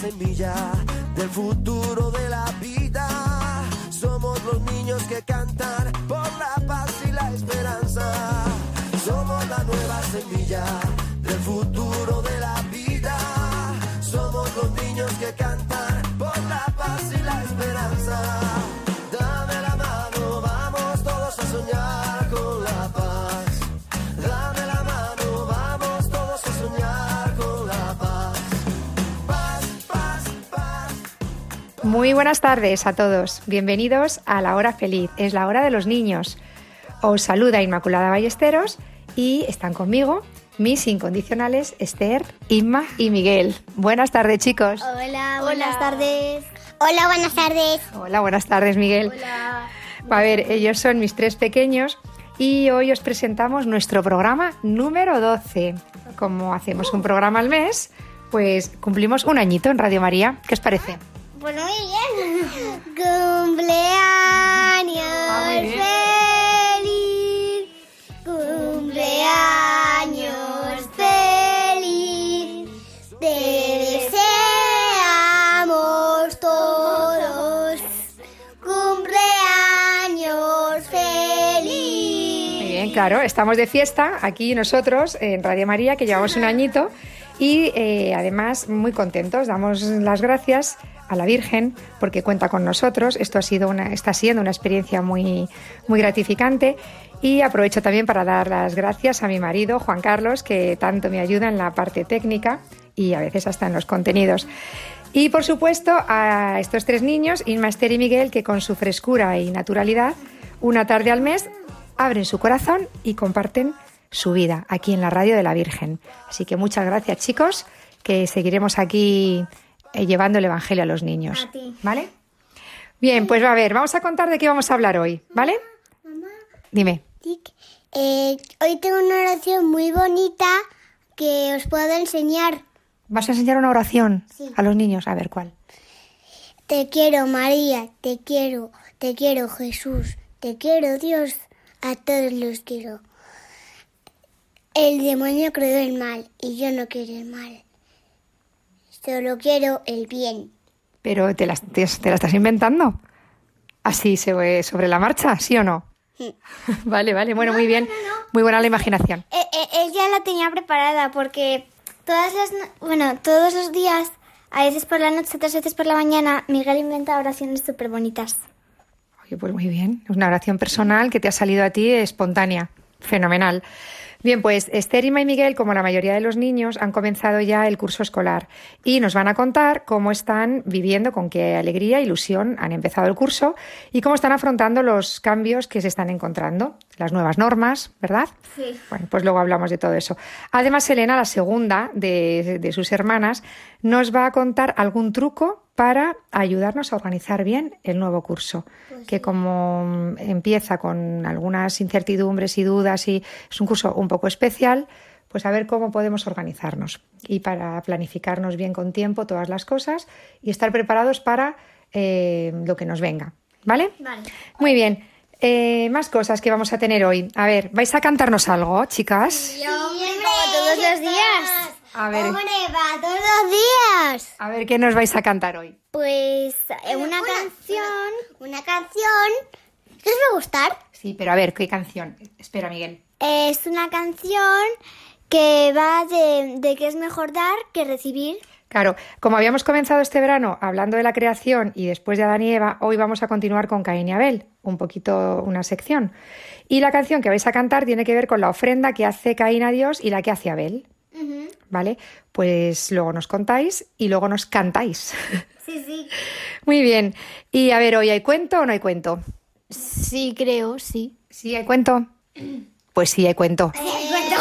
Semilla del futuro de la vida. Somos los niños que cantan por la paz y la esperanza. Somos la nueva semilla Muy buenas tardes a todos. Bienvenidos a la hora feliz. Es la hora de los niños. Os saluda Inmaculada Ballesteros y están conmigo mis incondicionales Esther, Inma y Miguel. Buenas tardes, chicos. Hola, buenas tardes. Hola, buenas tardes. Hola, buenas tardes, Miguel. A ver, ellos son mis tres pequeños y hoy os presentamos nuestro programa número 12. Como hacemos un programa al mes, pues cumplimos un añito en Radio María. ¿Qué os parece? Pues muy bien. Cumpleaños Ah, muy bien. feliz. Cumpleaños feliz. Te deseamos todos. Cumpleaños feliz. Muy bien, claro, estamos de fiesta aquí nosotros en Radio María, que llevamos un añito y eh, además muy contentos. Damos las gracias a la Virgen porque cuenta con nosotros. Esto ha sido una, está siendo una experiencia muy, muy gratificante. Y aprovecho también para dar las gracias a mi marido, Juan Carlos, que tanto me ayuda en la parte técnica y a veces hasta en los contenidos. Y por supuesto a estos tres niños, Inma, Esther y Miguel, que con su frescura y naturalidad, una tarde al mes, abren su corazón y comparten su vida aquí en la radio de la Virgen. Así que muchas gracias chicos, que seguiremos aquí eh, llevando el Evangelio a los niños. A ti. ¿Vale? Bien, pues a ver, vamos a contar de qué vamos a hablar hoy, ¿vale? Dime. Tic. Eh, hoy tengo una oración muy bonita que os puedo enseñar. ¿Vas a enseñar una oración Sí. a los niños? A ver, ¿cuál? Te quiero María, te quiero, te quiero Jesús, te quiero Dios, a todos los quiero. El demonio creó el mal y yo no quiero el mal. Solo quiero el bien. Pero ¿te, las- te, te la estás inventando? Así se- sobre la marcha, ¿sí o no? vale, vale, bueno, muy bien. Muy buena la imaginación. Eh, él ya la tenía preparada porque todas las, no- bueno, todos los días, a veces por la noche, otras veces por la mañana, Miguel inventa oraciones súper bonitas. Oye, pues muy bien. Es una oración personal que te ha salido a ti espontánea. Fenomenal. Bien, pues Esther, y Miguel, como la mayoría de los niños, han comenzado ya el curso escolar y nos van a contar cómo están viviendo, con qué alegría, ilusión han empezado el curso y cómo están afrontando los cambios que se están encontrando, las nuevas normas, ¿verdad? Sí. Bueno, pues luego hablamos de todo eso. Además, Elena, la segunda de, de sus hermanas, nos va a contar algún truco para ayudarnos a organizar bien el nuevo curso, que como empieza con algunas incertidumbres y dudas y es un curso un poco especial, pues a ver cómo podemos organizarnos y para planificarnos bien con tiempo todas las cosas y estar preparados para eh, lo que nos venga. ¿Vale? Vale. Muy bien. Eh, más cosas que vamos a tener hoy. A ver, ¿vais a cantarnos algo, chicas? como todos los días. A ver, Hombre, va todos los días. a ver qué nos vais a cantar hoy. Pues eh, una canción. Una canción. ¿Qué os va a gustar? Sí, pero a ver, ¿qué canción? Espera, Miguel. Es una canción que va de, de que es mejor dar que recibir. Claro, como habíamos comenzado este verano hablando de la creación y después de Adán y Eva, hoy vamos a continuar con Caín y Abel, un poquito una sección. Y la canción que vais a cantar tiene que ver con la ofrenda que hace Caín a Dios y la que hace Abel. ¿Vale? Pues luego nos contáis y luego nos cantáis. Sí, sí. Muy bien. Y a ver, ¿hoy hay cuento o no hay cuento? Sí, creo, sí. ¿Sí hay cuento? Pues sí hay cuento.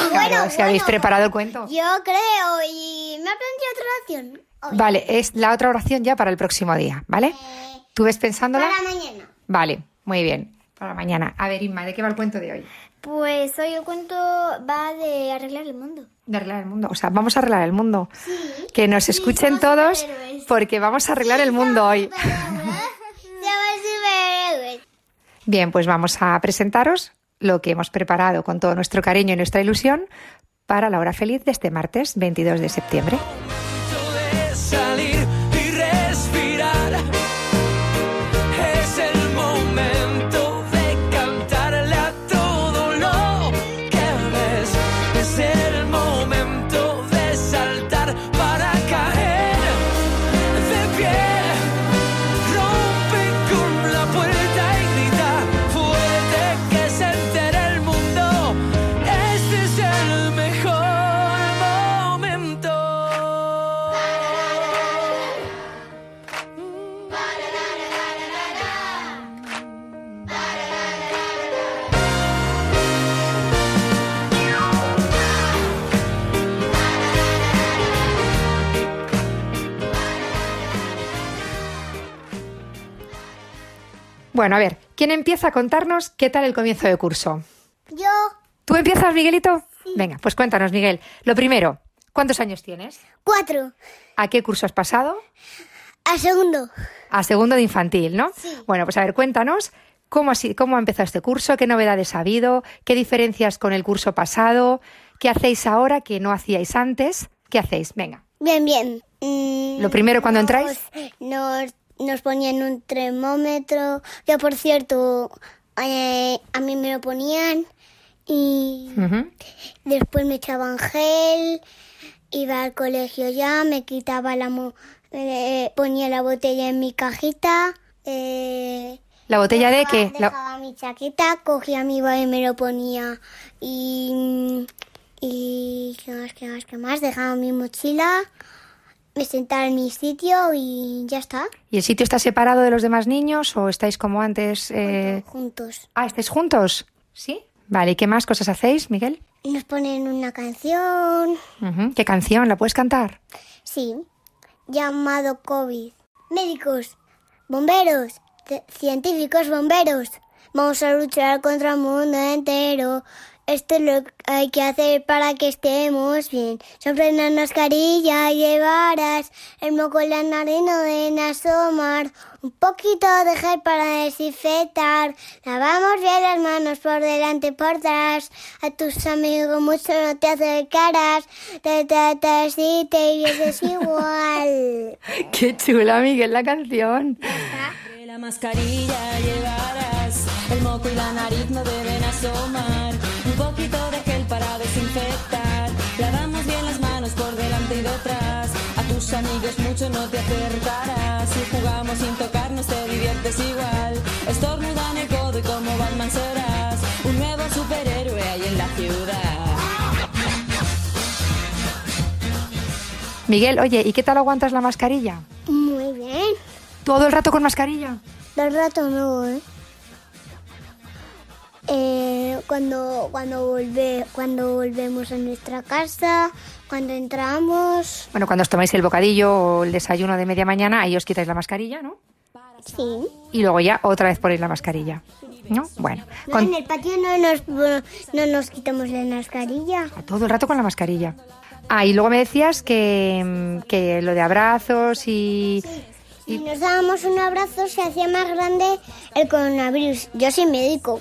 Claro, si habéis preparado el cuento. Yo creo y me aprendí otra oración. Hoy. Vale, es la otra oración ya para el próximo día, ¿vale? Eh, ¿Tú ves pensándola? para mañana. Vale, muy bien. Para mañana. A ver, Inma, ¿de qué va el cuento de hoy? Pues hoy el cuento va de arreglar el mundo. De arreglar el mundo. O sea, vamos a arreglar el mundo. Que nos escuchen todos porque vamos a arreglar el mundo hoy. Bien, pues vamos a presentaros lo que hemos preparado con todo nuestro cariño y nuestra ilusión para la hora feliz de este martes 22 de septiembre. Bueno, a ver, ¿quién empieza a contarnos qué tal el comienzo de curso? Yo, ¿Tú empiezas, Miguelito? Venga, pues cuéntanos, Miguel. Lo primero, ¿cuántos años tienes? cuatro. ¿A qué curso has pasado? A segundo. A segundo de infantil, ¿no? Sí. Bueno, pues a ver, cuéntanos cómo cómo ha empezado este curso, qué novedades ha habido, qué diferencias con el curso pasado, qué hacéis ahora que no hacíais antes. ¿Qué hacéis? Venga. Bien, bien. Mm, Lo primero cuando entráis. Nos, nos ponían un termómetro, que por cierto, eh, a mí me lo ponían y después me echaban gel, iba al colegio ya, me quitaba la... mo- eh, ponía la botella en mi cajita. Eh, ¿La botella de dejaba- qué? La- Dejaba mi chaqueta, cogía mi baile y me lo ponía. Y. Y. ¿Qué más, qué más, qué más? Dejaba mi mochila, me sentaba en mi sitio y ya está. ¿Y el sitio está separado de los demás niños o estáis como antes? eh? Juntos. Ah, ¿estáis juntos? ¿Sí? Vale, ¿y qué más cosas hacéis, Miguel? Nos ponen una canción. ¿Qué canción? ¿La puedes cantar? Sí. Llamado COVID. Médicos, bomberos, ci- científicos bomberos. Vamos a luchar contra el mundo entero. Esto es lo que hay que hacer para que estemos bien. Siempre una mascarilla llevarás. El moco en la nariz no deben asomar. Un poquito de gel para desinfectar. Lavamos bien las manos por delante y por atrás. A tus amigos mucho no te acercarás. Te tratas y te vienes igual. Qué chula, Miguel, la canción. La mascarilla llevarás, el moco y la nariz no deben asomar, tus amigos mucho no te acercarás, si jugamos sin tocarnos te diviertes igual, estornuda en el codo y como Batman serás, un nuevo superhéroe hay en la ciudad. Miguel, oye, ¿y qué tal aguantas la mascarilla? Muy bien. ¿Todo el rato con mascarilla? Del rato no, ¿eh? Eh, cuando cuando volve, cuando volvemos a nuestra casa, cuando entramos, Bueno, cuando os tomáis el bocadillo o el desayuno de media mañana, ahí os quitáis la mascarilla, ¿no? sí. Y luego ya otra vez ponéis la mascarilla, ¿no? Bueno, No, con- en el patio no nos no nos quitamos la mascarilla. todo el rato con la mascarilla. Ah, y luego me decías que, que lo de abrazos y... Si nos dábamos un abrazo se hacía más grande el coronavirus. Yo soy médico.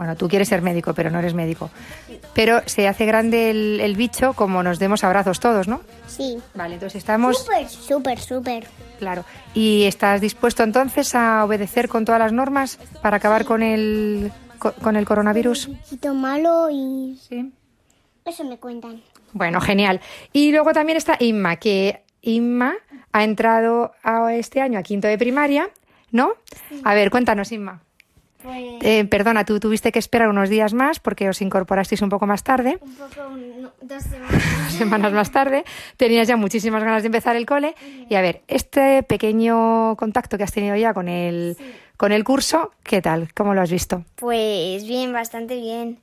Bueno, tú quieres ser médico, pero no eres médico. Pero se hace grande el, el bicho como nos demos abrazos todos, ¿no? Sí. Vale, entonces estamos... Súper, súper, súper. Claro. ¿Y estás dispuesto entonces a obedecer con todas las normas para acabar con el, co- con el coronavirus? Un poquito malo y Sí. eso me cuentan. Bueno, genial. Y luego también está Inma, que Inma ha entrado a este año a quinto de primaria, ¿no? A ver, cuéntanos, Inma. Pues Eh, perdona, tú tuviste que esperar unos días más porque os incorporasteis un poco más tarde, un poco, un- no, dos semanas. semanas más tarde, tenías ya muchísimas ganas de empezar el cole. Y a ver, este pequeño contacto que has tenido ya con el, con el curso, ¿qué tal? ¿Cómo lo has visto? Pues bien, bastante bien.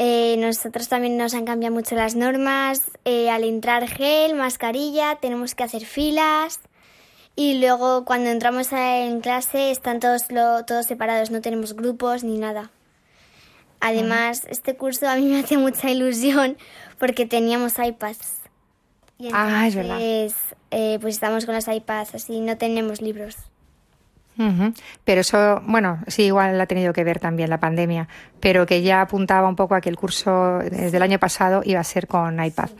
Eh, nosotros también nos han cambiado mucho las normas. Eh, al entrar gel, mascarilla, tenemos que hacer filas. Y luego cuando entramos en clase están todos, lo- todos separados, no tenemos grupos ni nada. Además, este curso a mí me hacía mucha ilusión porque teníamos iPads. Y Ah, es verdad. entonces, eh, pues estamos con los iPads, así no tenemos libros. Pero eso, bueno, sí, igual ha tenido que ver también la pandemia, pero que ya apuntaba un poco a que el curso desde el año pasado iba a ser con iPad.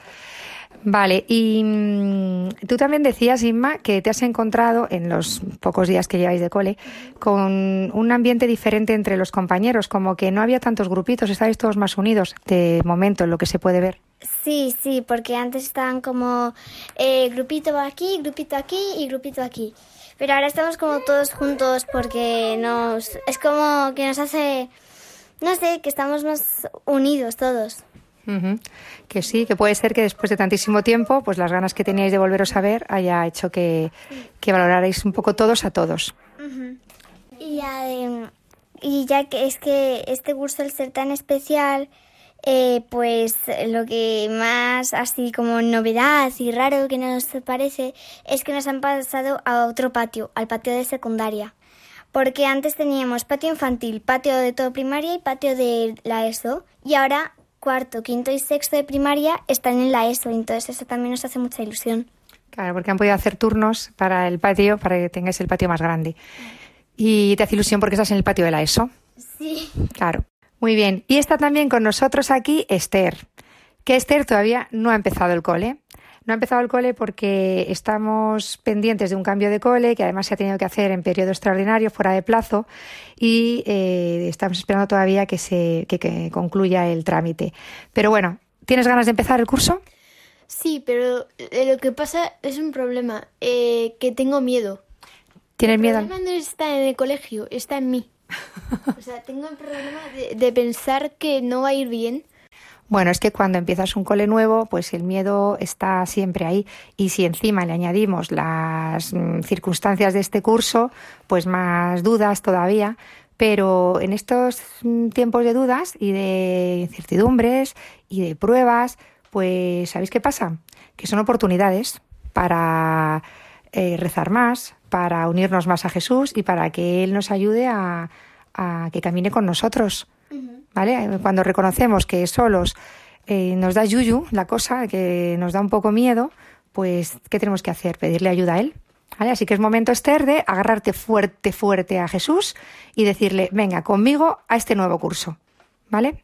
Vale, y mm, tú también decías, Inma, que te has encontrado en los pocos días que lleváis de cole con un ambiente diferente entre los compañeros, como que no había tantos grupitos, estáis todos más unidos de momento, en lo que se puede ver. Sí, sí, porque antes estaban como eh, grupito aquí, grupito aquí y grupito aquí. Pero ahora estamos como todos juntos porque nos es como que nos hace, no sé, que estamos más unidos todos. Que sí, que puede ser que después de tantísimo tiempo, pues las ganas que teníais de volveros a ver haya hecho que, que valorarais un poco todos a todos. Y, y ya que es que este curso, al ser tan especial, eh, pues lo que más así como novedad y raro que nos parece es que nos han pasado a otro patio, al patio de secundaria. Porque antes teníamos patio infantil, patio de todo primaria y patio de la ESO. Y ahora cuarto, quinto y sexto de primaria están en la ESO. Entonces eso también nos hace mucha ilusión. Claro, porque han podido hacer turnos para el patio, para que tengáis el patio más grande. Y te hace ilusión porque estás en el patio de la ESO. Sí. Claro. Muy bien. Y está también con nosotros aquí Esther. Que Esther todavía no ha empezado el cole. No ha empezado el cole porque estamos pendientes de un cambio de cole que además se ha tenido que hacer en periodo extraordinario, fuera de plazo, y eh, estamos esperando todavía que se que, que concluya el trámite. Pero bueno, ¿tienes ganas de empezar el curso? Sí, pero eh, lo que pasa es un problema, eh, que tengo miedo. ¿Tienes el miedo? al- problema no está en el colegio, está en mí. O sea, tengo el problema de, de pensar que no va a ir bien. Bueno, es que cuando empiezas un cole nuevo, pues el miedo está siempre ahí. Y si encima le añadimos las mm, circunstancias de este curso, pues más dudas todavía. Pero en estos mm, tiempos de dudas y de incertidumbres y de pruebas, pues ¿sabéis qué pasa? Que son oportunidades para eh, rezar más, para unirnos más a Jesús y para que Él nos ayude a, a que camine con nosotros. ¿Vale? Cuando reconocemos que solos eh, nos da yuyu la cosa, que nos da un poco miedo, pues ¿qué tenemos que hacer? Pedirle ayuda a Él. ¿Vale? Así que es momento, Esther, de agarrarte fuerte, fuerte a Jesús y decirle, venga, conmigo a este nuevo curso. ¿Vale?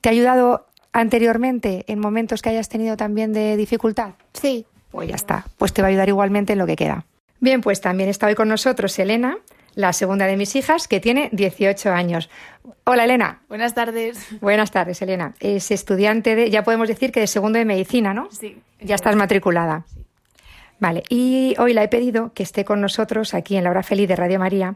¿Te ha ayudado anteriormente en momentos que hayas tenido también de dificultad? Sí. Pues ya está, pues te va a ayudar igualmente en lo que queda. Bien, pues también está hoy con nosotros Elena, la segunda de mis hijas, que tiene 18 años. Hola Elena. Buenas tardes. Buenas tardes, Elena. Es estudiante de, ya podemos decir que de segundo de medicina, ¿no? Sí. Ya estás matriculada. Vale, y hoy la he pedido que esté con nosotros aquí en la hora feliz de Radio María.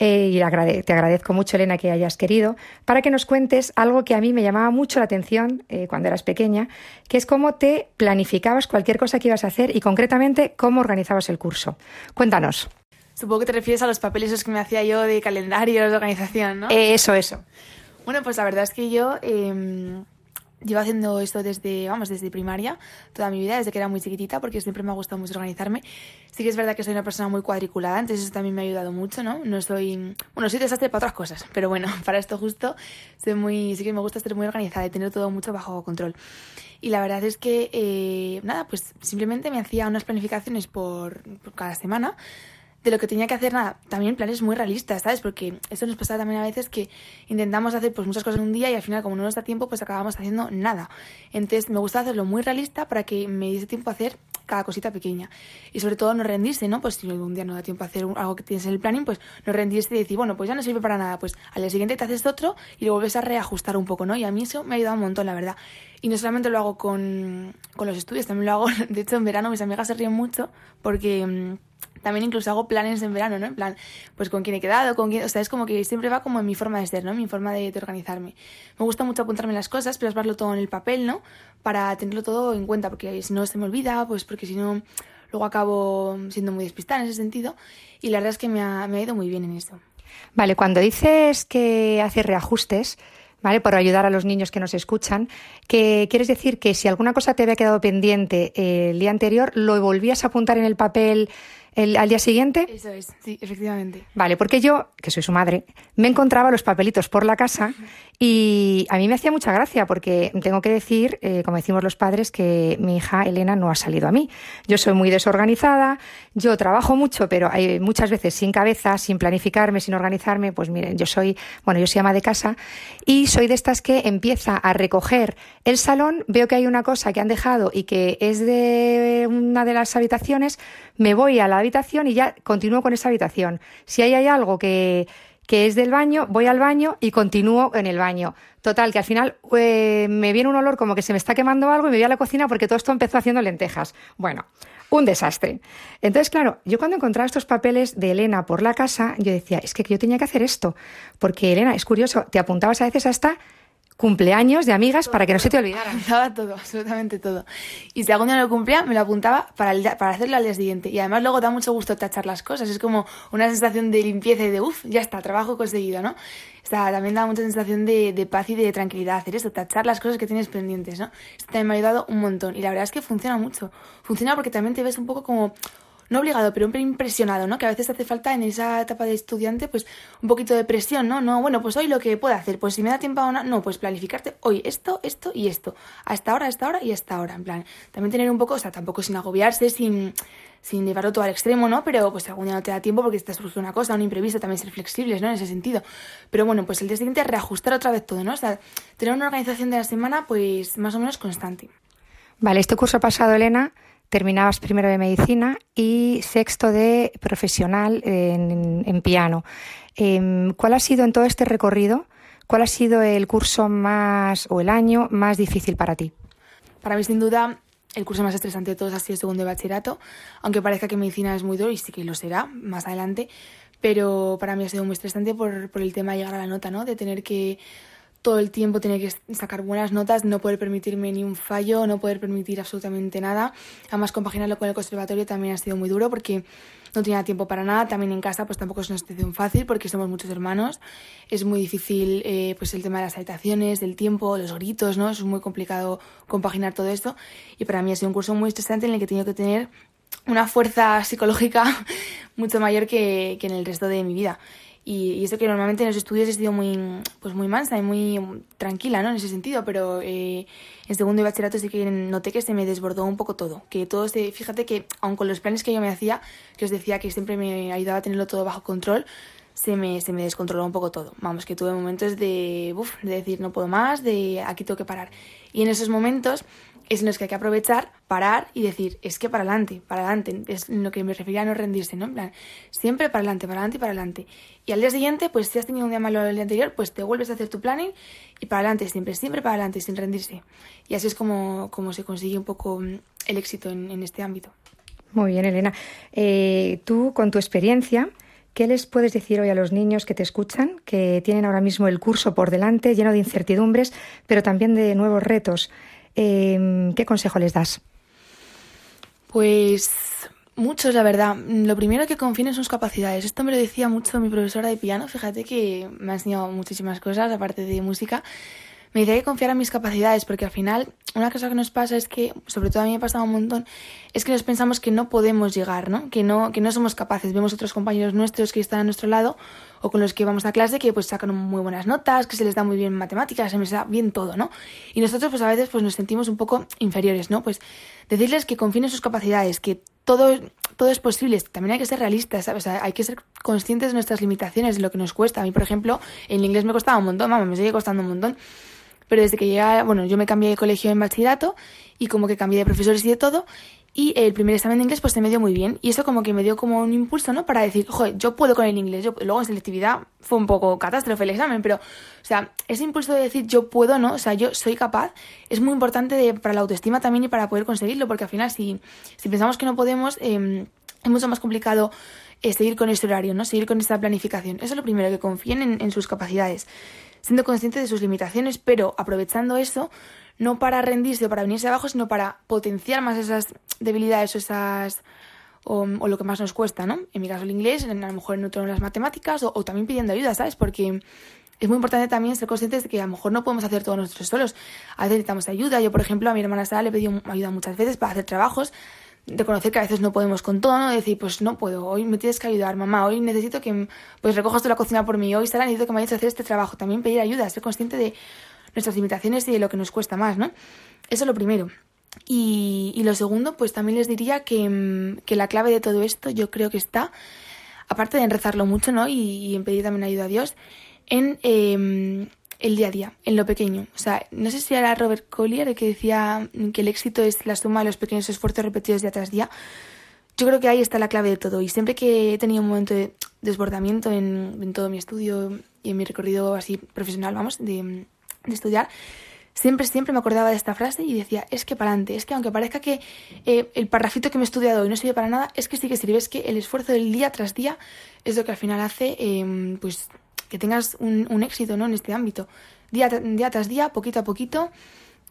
eh, y agrade- te agradezco mucho, Elena, que hayas querido, para que nos cuentes algo que a mí me llamaba mucho la atención eh, cuando eras pequeña, que es cómo te planificabas cualquier cosa que ibas a hacer y concretamente cómo organizabas el curso. Cuéntanos. Supongo que te refieres a los papeles esos que me hacía yo de calendarios, de organización, ¿no? Eh, eso, eso. Bueno, pues la verdad es que yo eh, llevo haciendo esto desde, vamos, desde primaria, toda mi vida, desde que era muy chiquitita, porque siempre me ha gustado mucho organizarme. Sí que es verdad que soy una persona muy cuadriculada, entonces eso también me ha ayudado mucho, ¿no? No soy, bueno, soy desastre para otras cosas, pero bueno, para esto justo soy muy, sí que me gusta ser muy organizada y tener todo mucho bajo control. Y la verdad es que, eh, nada, pues simplemente me hacía unas planificaciones por, por cada semana de lo que tenía que hacer, nada, también planes muy realistas, ¿sabes? Porque esto nos pasa también a veces que intentamos hacer pues muchas cosas en un día y al final como no nos da tiempo pues acabamos haciendo nada. Entonces me gusta hacerlo muy realista para que me diese tiempo a hacer cada cosita pequeña. Y sobre todo no rendirse, ¿no? Pues si un día no da tiempo a hacer algo que tienes en el planning, pues no rendirse y decir, bueno, pues ya no sirve para nada. Pues al día siguiente te haces otro y lo vuelves a reajustar un poco, ¿no? Y a mí eso me ha ayudado un montón, la verdad. Y no solamente lo hago con, con los estudios, también lo hago, de hecho en verano mis amigas se ríen mucho porque mm, también incluso hago planes en verano, ¿no? En plan, pues con quién he quedado, con quién, o sea, es como que siempre va como en mi forma de ser, ¿no? Mi forma de, organizarme. Me gusta mucho apuntarme las cosas, plasmarlo todo en el papel, ¿no? Para tenerlo todo en cuenta, porque si no se me olvida, pues porque si no, luego acabo siendo muy despistada en ese sentido. Y la verdad es que me ha, me ha ido muy bien en eso. Vale, cuando dices que haces reajustes, ¿vale? Por ayudar a los niños que nos escuchan, que quieres decir que si alguna cosa te había quedado pendiente eh, el día anterior, lo volvías a apuntar en el papel el- al día siguiente. Eso es, sí, efectivamente. Vale, porque yo, que soy su madre, me encontraba los papelitos por la casa y a mí me hacía mucha gracia porque tengo que decir, eh, como decimos los padres, que mi hija Elena no ha salido a mí. Yo soy muy desorganizada, yo trabajo mucho, pero hay muchas veces sin cabeza, sin planificarme, sin organizarme. Pues miren, yo soy, bueno, yo soy ama de casa y soy de estas que empieza a recoger el salón, veo que hay una cosa que han dejado y que es de una de las habitaciones, me voy a la habitación y ya continúo con esa habitación. Si ahí hay algo que, que es del baño, voy al baño y continúo en el baño. Total, que al final eh, me viene un olor como que se me está quemando algo y me voy a la cocina porque todo esto empezó haciendo lentejas. Bueno, un desastre. Entonces, claro, yo cuando encontraba estos papeles de Elena por la casa, yo decía, es que yo tenía que hacer esto. Porque, Elena, es curioso, te apuntabas a veces hasta cumpleaños de amigas para que no se te olvidara. Apuntaba todo, absolutamente todo. Y si algún día no lo cumplía, me lo apuntaba para, el para hacerlo al día siguiente. Y además luego da mucho gusto tachar las cosas. Es como una sensación de limpieza y de, uff, ya está, trabajo conseguido, ¿no? O sea, también da mucha sensación de, de paz y de tranquilidad hacer eso, tachar las cosas que tienes pendientes, ¿no? Esto también me ha ayudado un montón. Y la verdad es que funciona mucho. Funciona porque también te ves un poco como no obligado, pero un ¿no? Que a veces hace falta en esa etapa de estudiante, pues un poquito de presión, ¿no? No, bueno, pues hoy lo que puedo hacer, pues si me da tiempo a una, no, pues planificarte hoy esto, esto y esto, hasta ahora, hasta ahora y hasta ahora, en plan, también tener un poco, o sea, tampoco sin agobiarse, sin, sin llevarlo todo al extremo, ¿no? Pero pues algún día no te da tiempo porque te surge una cosa, un imprevisto, también ser flexibles, ¿no? En ese sentido. Pero bueno, pues el día siguiente reajustar otra vez todo, ¿no? O sea, tener una organización de la semana, pues más o menos constante. Vale, este curso pasado, Elena, terminabas primero de medicina y sexto de profesional en, en piano. Em, ¿Cuál ha sido en todo este recorrido? ¿Cuál ha sido el curso más o el año más difícil para ti? Para mí, sin duda, el curso más estresante de todos ha sido el segundo de bachillerato, aunque parezca que medicina es muy duro y sí que lo será más adelante, pero para mí ha sido muy estresante por, por el tema de llegar a la nota, ¿no? De tener que todo el tiempo tener que sacar buenas notas, no poder permitirme ni un fallo, no poder permitir absolutamente nada. Además, compaginarlo con el conservatorio también ha sido muy duro porque no tenía tiempo para nada. También en casa, pues tampoco es una situación fácil porque somos muchos hermanos. Es muy difícil, eh, pues el tema de las habitaciones, del tiempo, los gritos, ¿no? Es muy complicado compaginar todo esto. Y para mí ha sido un curso muy estresante en el que he tenido que tener una fuerza psicológica mucho mayor que, que en el resto de mi vida. Y, y eso que normalmente en los estudios he sido muy, pues muy mansa y muy tranquila, ¿no? En ese sentido, pero eh, en segundo de bachillerato sí que noté que se me desbordó un poco todo. Que todo se, fíjate que, aun con los planes que yo me hacía, que os decía que siempre me ayudaba a tenerlo todo bajo control, se me, se me descontroló un poco todo. Vamos, que tuve momentos de, uf, de decir no puedo más, de aquí tengo que parar. Y en esos momentos es en los que hay que aprovechar, parar y decir, es que para adelante, para adelante, es lo que me refería a no rendirse, ¿no? En plan, siempre para adelante, para adelante para adelante. Y al día siguiente, pues si has tenido un día malo el día anterior, pues te vuelves a hacer tu planning y para adelante, siempre, siempre para adelante, sin rendirse. Y así es como, como se consigue un poco mm, el éxito en, en este ámbito. Muy bien, Elena. Eh, tú, con tu experiencia, ¿qué les puedes decir hoy a los niños que te escuchan, que tienen ahora mismo el curso por delante, lleno de incertidumbres, pero también de nuevos retos? Eh, ¿Qué consejo les das? Pues muchos, la verdad. Lo primero que confíen en sus capacidades. Esto me lo decía mucho mi profesora de piano. Fíjate que me ha enseñado muchísimas cosas, aparte de música. Me decía que confiar en mis capacidades, porque al final una cosa que nos pasa es que, sobre todo a mí me ha pasado un montón, es que nos pensamos que no podemos llegar, ¿no? Que no, que no somos capaces. Vemos otros compañeros nuestros que están a nuestro lado o con los que vamos a clase que pues sacan muy buenas notas, que se les da muy bien matemáticas, se les da bien todo, ¿no? Y nosotros pues a veces pues nos sentimos un poco inferiores, ¿no? Pues decirles que confíen en sus capacidades, que todo, todo es posible, también hay que ser realistas, ¿sabes? O sea, hay que ser conscientes de nuestras limitaciones, de lo que nos cuesta. A mí, por ejemplo, en inglés me costaba un montón, vamos, me sigue costando un montón. Pero desde que llegué, bueno, yo me cambié de colegio en bachillerato y como que cambié de profesores y de todo. Y el primer examen de inglés pues se me dio muy bien. Y eso como que me dio como un impulso, ¿no? Para decir, joder, yo puedo con el inglés. Yo, luego en selectividad fue un poco catástrofe el examen, pero, o sea, ese impulso de decir yo puedo, ¿no? O sea, yo soy capaz, es muy importante de- para la autoestima también y para poder conseguirlo, porque al final si, si pensamos que no podemos, eh, es mucho más complicado eh, seguir con este horario, ¿no? Seguir con esta planificación. Eso es lo primero, que confíen en, en sus capacidades, siendo conscientes de sus limitaciones, pero aprovechando eso, no para rendirse o para venirse abajo, sino para potenciar más esas debilidades o esas o, lo que más nos cuesta, ¿no? En mi caso el inglés, en, a lo mejor en otro las matemáticas o, también pidiendo ayuda, ¿sabes? Porque es muy importante también ser conscientes de que a lo mejor no podemos hacer todo nosotros solos. A veces necesitamos ayuda. Yo, por ejemplo, a mi hermana Sara le he pedido ayuda muchas veces para hacer trabajos, de conocer que a veces no podemos con todo, ¿no? De decir, pues no puedo, hoy me tienes que ayudar, mamá, hoy necesito que pues recojas tú la cocina por mí, hoy Sara necesito que me ayudes a hacer este trabajo. También pedir ayuda, ser consciente de nuestras limitaciones y de lo que nos cuesta más, ¿no? Eso es lo primero. Y, lo segundo, pues también les diría que, mm, que la clave de todo esto yo creo que está, aparte de en rezarlo mucho, ¿no? Y, en pedir también ayuda a Dios, en eh, el día a día, en lo pequeño. O sea, no sé si era Robert Collier el que decía que el éxito es la suma de los pequeños esfuerzos repetidos día tras día. Yo creo que ahí está la clave de todo. Y siempre que he tenido un momento de desbordamiento en, en todo mi estudio y en mi recorrido así profesional, vamos, de, de estudiar, siempre, siempre me acordaba de esta frase y decía, es que para adelante, es que aunque parezca que eh, el parrafito que me he estudiado hoy no sirve para nada, es que sí que sirve, es que el esfuerzo del día tras día es lo que al final hace, eh, pues, que tengas un, éxito, ¿no? En este ámbito. Día, día tras día, poquito a poquito,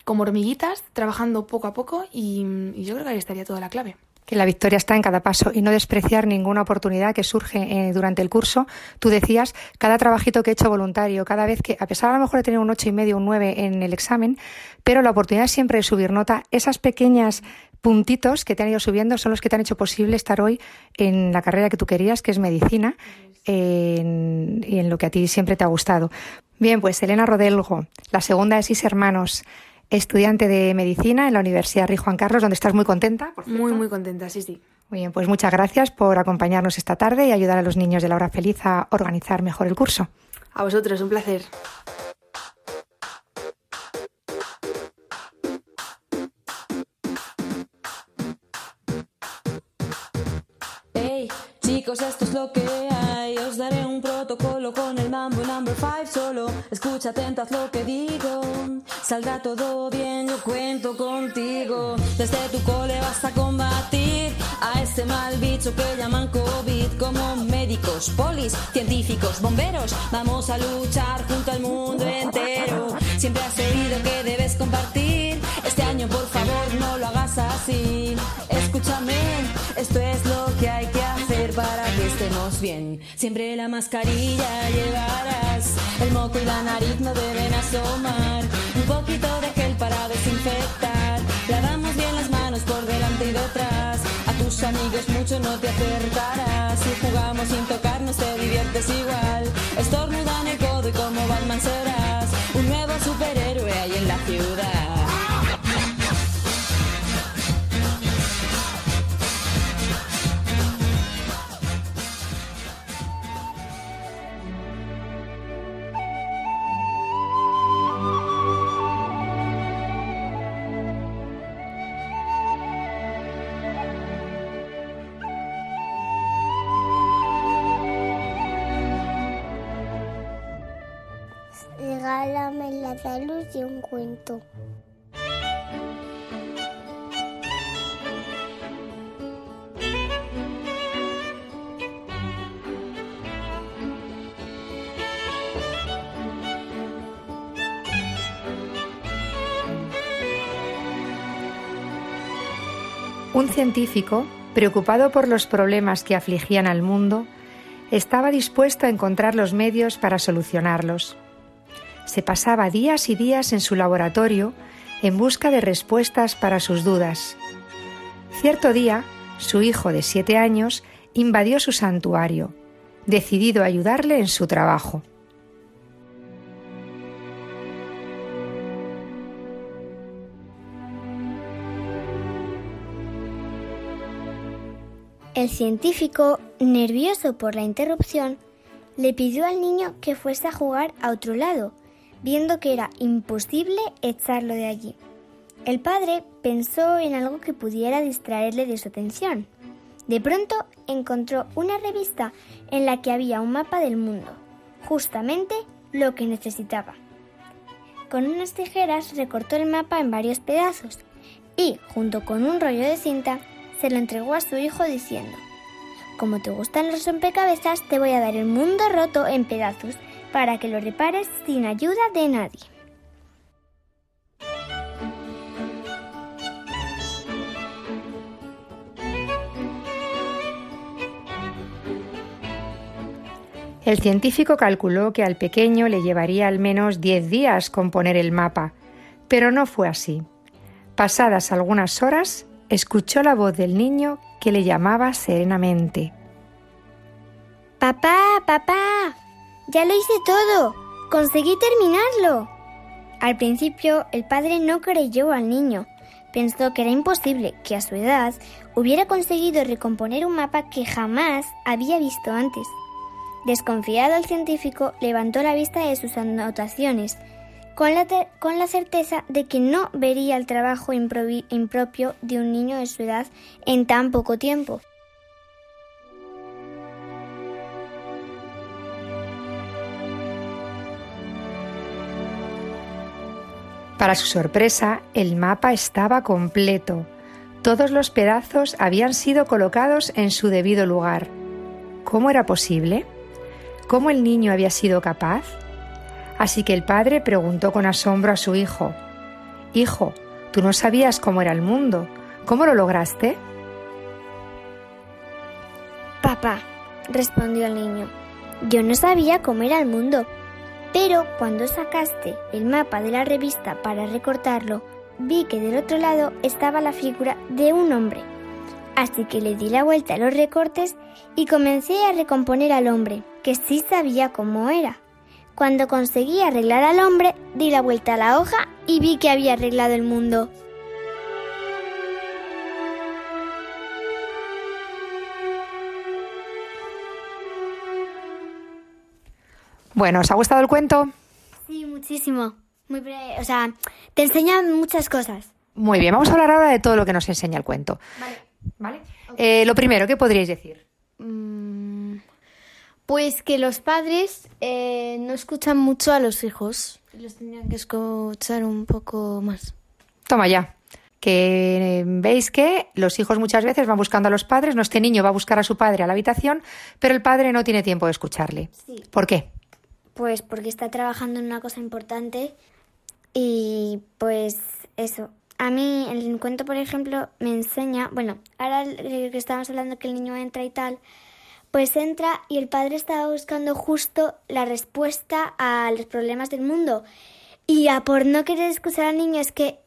como hormiguitas, trabajando poco a poco y, y yo creo que ahí estaría toda la clave. Que la victoria está en cada paso y no despreciar ninguna oportunidad que surge eh, durante el curso. Tú decías, cada trabajito que he hecho voluntario, cada vez que, a pesar a lo mejor de tener un ocho y medio, un 9 en el examen, pero la oportunidad siempre de subir nota, esas pequeñas puntitos que te han ido subiendo son los que te han hecho posible estar hoy en la carrera que tú querías, que es medicina, en- y en lo que a ti siempre te ha gustado. Bien, pues Elena Rodelgo, la segunda de seis hermanos, estudiante de medicina en la Universidad Rey Juan Carlos, donde estás muy contenta. por Muy, muy contenta, sí, sí. muy bien, pues muchas gracias por acompañarnos esta tarde y ayudar a los niños de la hora feliz a organizar mejor el curso. A vosotros, un placer. Chicos, esto es lo que hay. Os daré un protocolo con el mambo number five. Solo escucha atento, haz lo que digo. Saldrá todo bien, yo cuento contigo. Desde tu cole vas a combatir a ese mal bicho que llaman COVID. Como médicos, polis, científicos, bomberos, vamos a luchar junto al mundo entero. Siempre has oído que debes compartir. No lo hagas así. Escúchame, esto es lo que hay que hacer para que estemos bien. Siempre la mascarilla llevarás, el moco y la nariz no deben asomar. Un poquito de gel para desinfectar. Lavamos bien las manos por delante y detrás. A tus amigos mucho no te acercarás. Si jugamos sin tocarnos te diviertes igual. Estornuda en el codo y como Batman serás. Un nuevo superhéroe hay en la ciudad. La salud y un cuento. Un científico, preocupado por los problemas que afligían al mundo, estaba dispuesto a encontrar los medios para solucionarlos. Se pasaba días y días en su laboratorio en busca de respuestas para sus dudas. Cierto día, su hijo de siete años invadió su santuario, decidido a ayudarle en su trabajo. El científico, nervioso por la interrupción, le pidió al niño que fuese a jugar a otro lado, viendo que era imposible echarlo de allí. El padre pensó en algo que pudiera distraerle de su atención. De pronto encontró una revista en la que había un mapa del mundo, justamente lo que necesitaba. Con unas tijeras recortó el mapa en varios pedazos y, junto con un rollo de cinta, se lo entregó a su hijo diciendo, Como te gustan los rompecabezas, te voy a dar el mundo roto en pedazos para que lo repares sin ayuda de nadie. El científico calculó que al pequeño le llevaría al menos 10 días componer el mapa, pero no fue así. Pasadas algunas horas, escuchó la voz del niño que le llamaba serenamente. Papá, papá, ya lo hice todo. Conseguí terminarlo. Al principio el padre no creyó al niño. Pensó que era imposible que a su edad hubiera conseguido recomponer un mapa que jamás había visto antes. Desconfiado el científico levantó la vista de sus anotaciones, con la, con la certeza de que no vería el trabajo impropio de un niño de su edad en tan poco tiempo. Para su sorpresa, el mapa estaba completo. Todos los pedazos habían sido colocados en su debido lugar. ¿Cómo era posible? ¿Cómo el niño había sido capaz? Así que el padre preguntó con asombro a su hijo, Hijo, tú no sabías cómo era el mundo. ¿Cómo lo lograste? Papá, respondió el niño, yo no sabía cómo era el mundo, pero cuando sacaste el mapa de la revista para recortarlo, vi que del otro lado estaba la figura de un hombre. Así que le di la vuelta a los recortes y comencé a recomponer al hombre, que sí sabía cómo era. Cuando conseguí arreglar al hombre, di la vuelta a la hoja y vi que había arreglado el mundo. Bueno, ¿os ha gustado el cuento? Sí, muchísimo. Muy bre- o sea, te enseña muchas cosas. Muy bien, vamos a hablar ahora de todo lo que nos enseña el cuento. Vale. Eh, lo primero, ¿qué podríais decir? Mm, Pues que los padres eh, no escuchan mucho a los hijos. Los tendrían que escuchar un poco más. Toma ya. Que eh, veis que los hijos muchas veces van buscando a los padres, no este niño va a buscar a su padre a la habitación, pero el padre no tiene tiempo de escucharle. Sí. ¿Por qué? Pues porque está trabajando en una cosa importante y pues eso. A mí el cuento, por ejemplo, me enseña, bueno, ahora que estábamos hablando que el niño entra y tal, pues entra y el padre estaba buscando justo la respuesta a los problemas del mundo. Y a por no querer escuchar al niño es que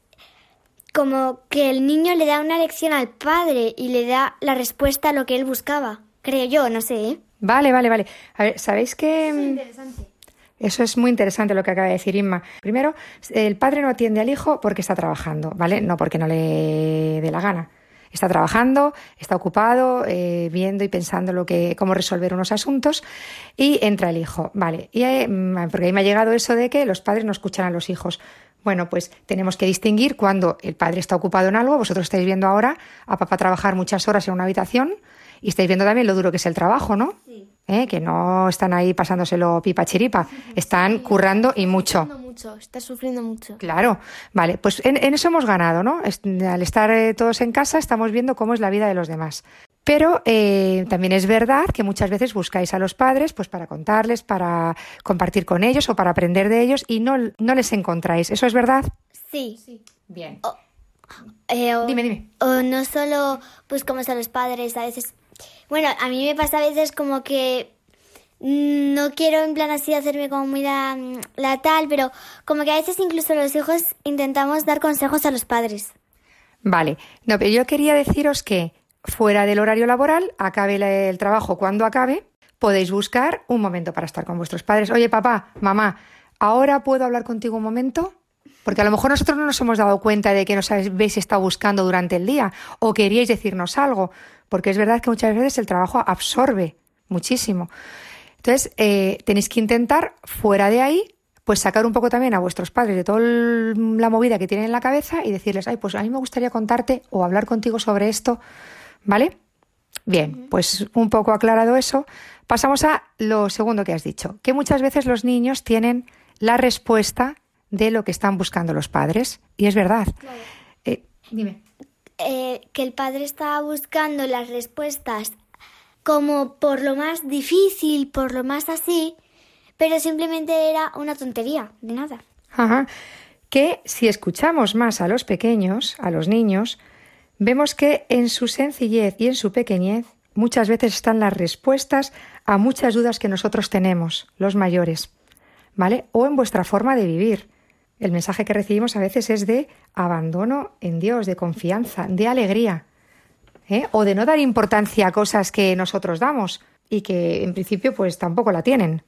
como que el niño le da una lección al padre y le da la respuesta a lo que él buscaba. Creo yo, no sé, ¿eh? Vale, vale, vale. A ver, ¿sabéis que Interesante. Eso es muy interesante lo que acaba de decir Inma. Primero, el padre no atiende al hijo porque está trabajando, ¿vale? No porque no le dé la gana. Está trabajando, está ocupado, eh, viendo y pensando lo que, cómo resolver unos asuntos y entra el hijo, ¿vale? Y, mm, porque ahí me ha llegado eso de que los padres no escuchan a los hijos. Bueno, pues tenemos que distinguir cuando el padre está ocupado en algo. Vosotros estáis viendo ahora a papá trabajar muchas horas en una habitación y estáis viendo también lo duro que es el trabajo, ¿no? ¿Eh? Que no están ahí pasándoselo pipa chiripa, están currando y mucho. Sufriendo mucho, está sufriendo mucho. Claro, vale, pues en, en eso hemos ganado, ¿no? Al estar eh, todos en casa estamos viendo cómo es la vida de los demás. Pero eh, también es verdad que muchas veces buscáis a los padres pues para contarles, para compartir con ellos o para aprender de ellos y no, no les encontráis. ¿Eso es verdad? Sí. Bien. Eh, o, Dime, dime. o no solo pues como son los padres, a veces... Bueno, a mí me pasa a veces como que mm, no quiero en plan así hacerme como muy la, la tal, pero como que a veces incluso los hijos intentamos dar consejos a los padres. Vale, no, pero yo quería deciros que fuera del horario laboral, acabe el trabajo cuando acabe, podéis buscar un momento para estar con vuestros padres. Oye, papá, mamá, ¿ahora puedo hablar contigo un momento? Porque a lo mejor nosotros no nos hemos dado cuenta de que nos habéis estado buscando durante el día o queríais decirnos algo, porque es verdad que muchas veces el trabajo absorbe muchísimo. Entonces, eh, tenéis que intentar, fuera de ahí, pues sacar un poco también a vuestros padres de toda la movida que tienen en la cabeza y decirles, ay, pues a mí me gustaría contarte o hablar contigo sobre esto, ¿vale? Bien, pues un poco aclarado eso, pasamos a lo segundo que has dicho, que muchas veces los niños tienen la respuesta de lo que están buscando los padres, y es verdad. Eh, dime. Eh, que el padre estaba buscando las respuestas como por lo más difícil, por lo más así, pero simplemente era una tontería, de nada. Ajá. Que si escuchamos más a los pequeños, a los niños, vemos que en su sencillez y en su pequeñez muchas veces están las respuestas a muchas dudas que nosotros tenemos, los mayores, ¿vale? O en vuestra forma de vivir. El mensaje que recibimos a veces es de abandono en Dios, de confianza, de alegría, ¿eh? o de no dar importancia a cosas que nosotros damos y que en principio pues tampoco la tienen.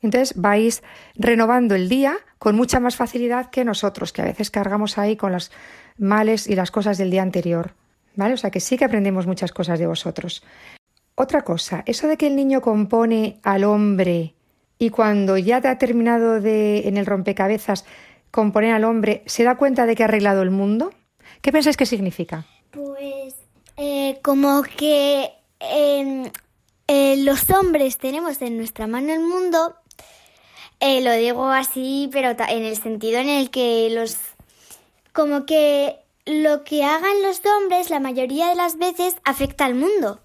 Entonces vais renovando el día con mucha más facilidad que nosotros, que a veces cargamos ahí con los males y las cosas del día anterior. ¿Vale? O sea que sí que aprendemos muchas cosas de vosotros. Otra cosa, eso de que el niño compone al hombre y cuando ya te ha terminado de en el rompecabezas componer al hombre, se da cuenta de que ha arreglado el mundo. ¿Qué pensáis que significa? Pues eh, como que eh, eh, los hombres tenemos en nuestra mano el mundo, eh, lo digo así, pero en el sentido en el que los... como que lo que hagan los hombres la mayoría de las veces afecta al mundo.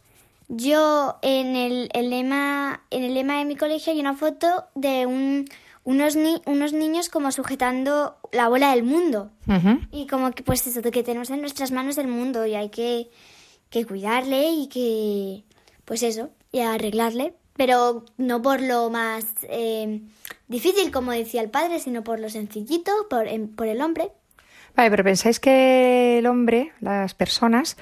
Yo en el lema en el lema de mi colegio hay una foto de un, unos, ni- unos niños como sujetando la bola del mundo. Y como que pues eso, que tenemos en nuestras manos el mundo y hay que, que cuidarle y que, pues eso, y arreglarle. Pero no por lo más eh, difícil, como decía el padre, sino por lo sencillito, por, em- por el hombre. Vale, pero pensáis que el hombre, las personas,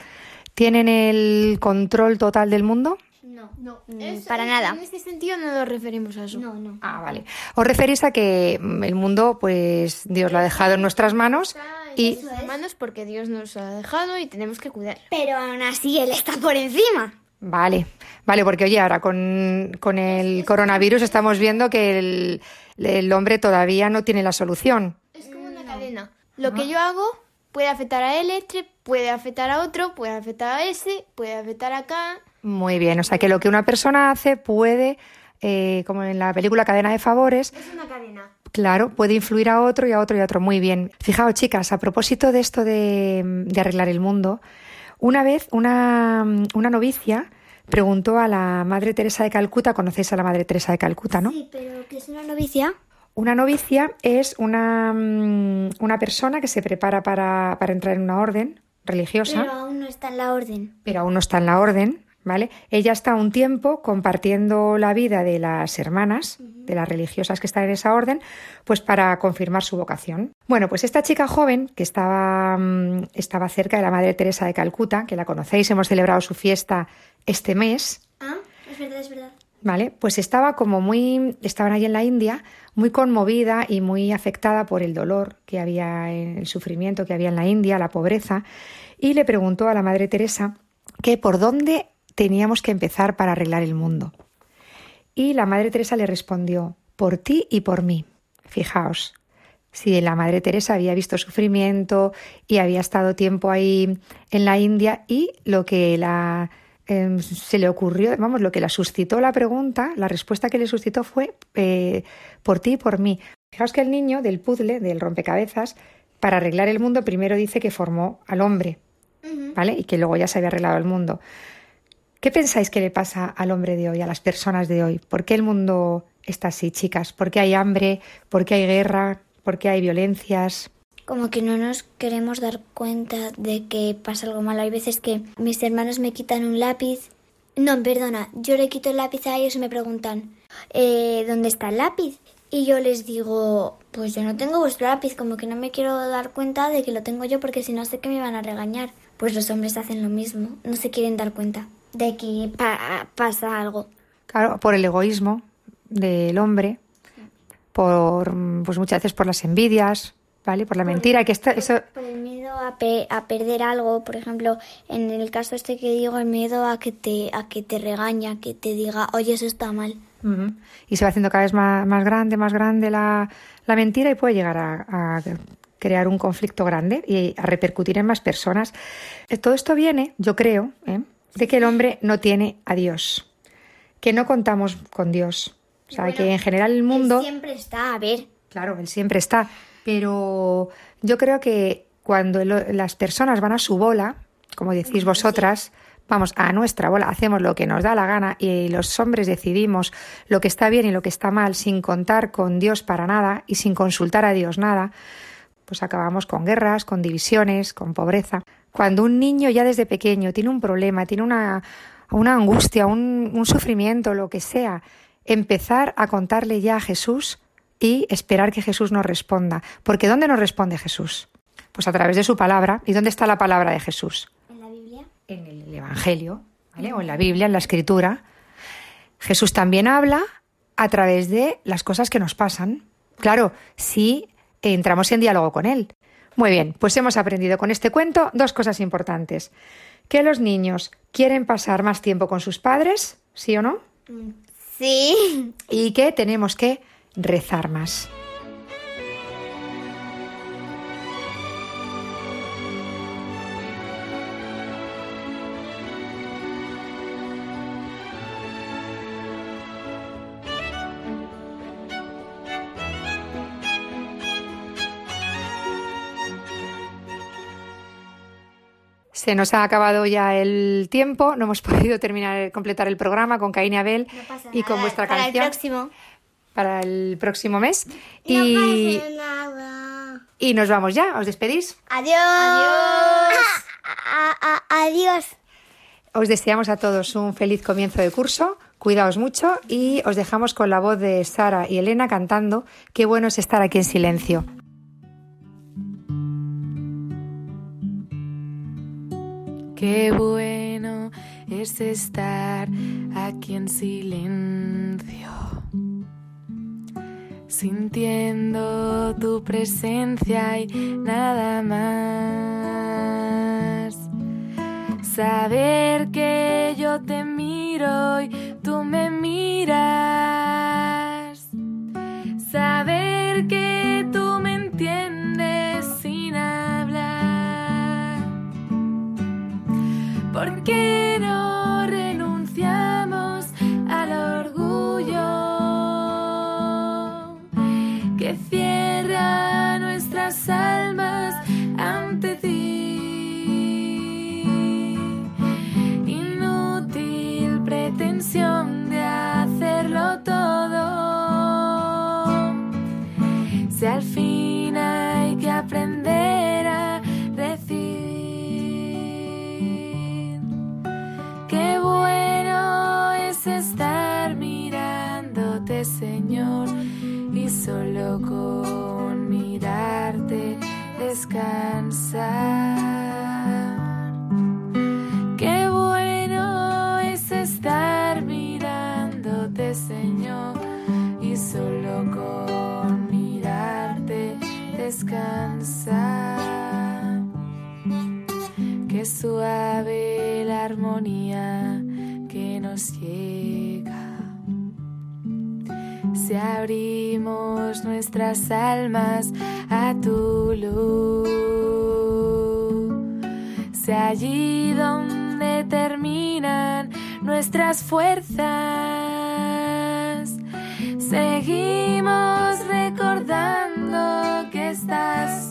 tienen el control total del mundo? No, No, Mm, para nada. En este sentido no nos referimos a eso. no, no. Ah, vale. Os referís a que mm, el mundo, pues Dios lo ha dejado en nuestras manos y sus manos porque Dios nos ha dejado y tenemos que cuidarlo. Pero aún así él está por encima. Vale, vale, porque oye, ahora con, con el coronavirus estamos viendo que el, el hombre todavía no tiene la solución. Es como una cadena. Lo que yo hago puede afectar a él, este, puede afectar a otro, puede afectar a ese, puede afectar acá. Muy bien, o sea que lo que una persona hace puede, eh, como en la película Cadena de Favores, Es una cadena. Claro, puede influir a otro y a otro y a otro. Muy bien. Fijaos, chicas, a propósito de esto de, de arreglar el mundo, una vez una, una novicia preguntó a la Madre Teresa de Calcuta, conocéis a la Madre Teresa de Calcuta, ¿no? Sí, pero que es una novicia. Una novicia es una, mm, una persona que se prepara para, para entrar en una orden religiosa Pero aún no está en la orden. pero aún no está en la orden, ¿vale? Ella está un tiempo compartiendo la vida de las hermanas, de las religiosas que están en esa orden, pues para confirmar su vocación. Bueno, pues esta chica joven que estaba, mm, estaba cerca de la Madre Teresa de Calcuta, que la conocéis, hemos celebrado su fiesta este mes, Ah, es verdad, es verdad. ¿vale? Pues estaba como muy, estaban ahí en la India, muy conmovida y muy afectada por el dolor que había, el sufrimiento que había en la India, la pobreza, y le preguntó a la Madre Teresa que por dónde teníamos que empezar para arreglar el mundo. Y la Madre Teresa le respondió, por ti y por mí. Fijaos, si la Madre Teresa había visto sufrimiento y había estado tiempo ahí en la India y lo que la eh, se le ocurrió, vamos, lo que la suscitó la pregunta, la respuesta que le suscitó fue eh, por ti y por mí. Fijaos que el niño del puzzle, del rompecabezas, para arreglar el mundo primero dice que formó al hombre, ¿vale? Y que luego ya se había arreglado el mundo. ¿Qué pensáis que le pasa al hombre de hoy, a las personas de hoy? ¿Por qué el mundo está así, chicas? ¿Por qué hay hambre? ¿Por qué hay guerra? ¿Por qué hay violencias? Como que no nos queremos dar cuenta de que pasa algo malo. Hay veces que mis hermanos me quitan un lápiz. No, perdona, yo le quito el lápiz a ellos y me preguntan, eh, ¿dónde está el lápiz? Y yo les digo, pues yo no tengo vuestro lápiz, como que no me quiero dar cuenta de que lo tengo yo porque si no sé que me van a regañar. Pues los hombres hacen lo mismo, no se quieren dar cuenta de que pa- pasa algo. Claro, por el egoísmo del hombre, por pues muchas veces por las envidias, ¿vale? Por la mentira, que esta- eso Por el miedo a, pe- a perder algo, por ejemplo, en el caso este que digo, el miedo a que te a que te regaña, que te diga, oye, eso está mal. Y se va haciendo cada vez más, más grande, más grande la, la mentira y puede llegar a, a crear un conflicto grande y a repercutir en más personas. Eh, Todo esto viene, yo creo, ¿eh? De que el hombre no tiene a Dios, que no contamos con Dios. O sea, que en general el mundo... Él siempre está, a ver. Claro, él siempre está. Pero yo creo que cuando las personas van a su bola, como decís vosotras, vamos a nuestra bola, hacemos lo que nos da la gana y los hombres decidimos lo que está bien y lo que está mal sin contar con Dios para nada y sin consultar a Dios nada, pues acabamos con guerras, con divisiones, con pobreza. Cuando un niño ya desde pequeño tiene un problema, tiene una, una angustia, un, un sufrimiento, lo que sea, empezar a contarle ya a Jesús y esperar que Jesús nos responda. Porque ¿dónde nos responde Jesús? Pues a través de su palabra. ¿Y dónde está la palabra de Jesús? ¿En la Biblia? En el Evangelio, ¿vale? O en la Biblia, en la Escritura. Jesús también habla a través de las cosas que nos pasan. Claro, si entramos en diálogo con Él. Muy bien, pues hemos aprendido con este cuento dos cosas importantes. Que los niños quieren pasar más tiempo con sus padres, ¿sí o no? Sí. Y que tenemos que rezar más. Se nos ha acabado ya el tiempo, no hemos podido terminar, completar el programa con Caín y Abel No y con vuestra Para canción el próximo. para el próximo mes. No Y, pasa nada. y nos vamos ya, ¿os despedís? Adiós. Adiós. adiós. Os deseamos a todos un feliz comienzo de curso, cuidaos mucho y os dejamos con la voz de Sara y Elena cantando Qué bueno es estar aquí en silencio. Qué bueno es estar aquí en silencio, sintiendo tu presencia y nada más. Saber que yo te miro y tú me miras. ¿Por qué no renunciamos al orgullo que cierra nuestras almas ante ti? Inútil pretensión Señor, y solo con mirarte descansar. Qué bueno es estar mirándote, Señor, y solo con mirarte descansar. Qué suave la armonía que nos llega. Si abrimos nuestras almas a tu luz, si allí donde terminan nuestras fuerzas, seguimos recordando que estás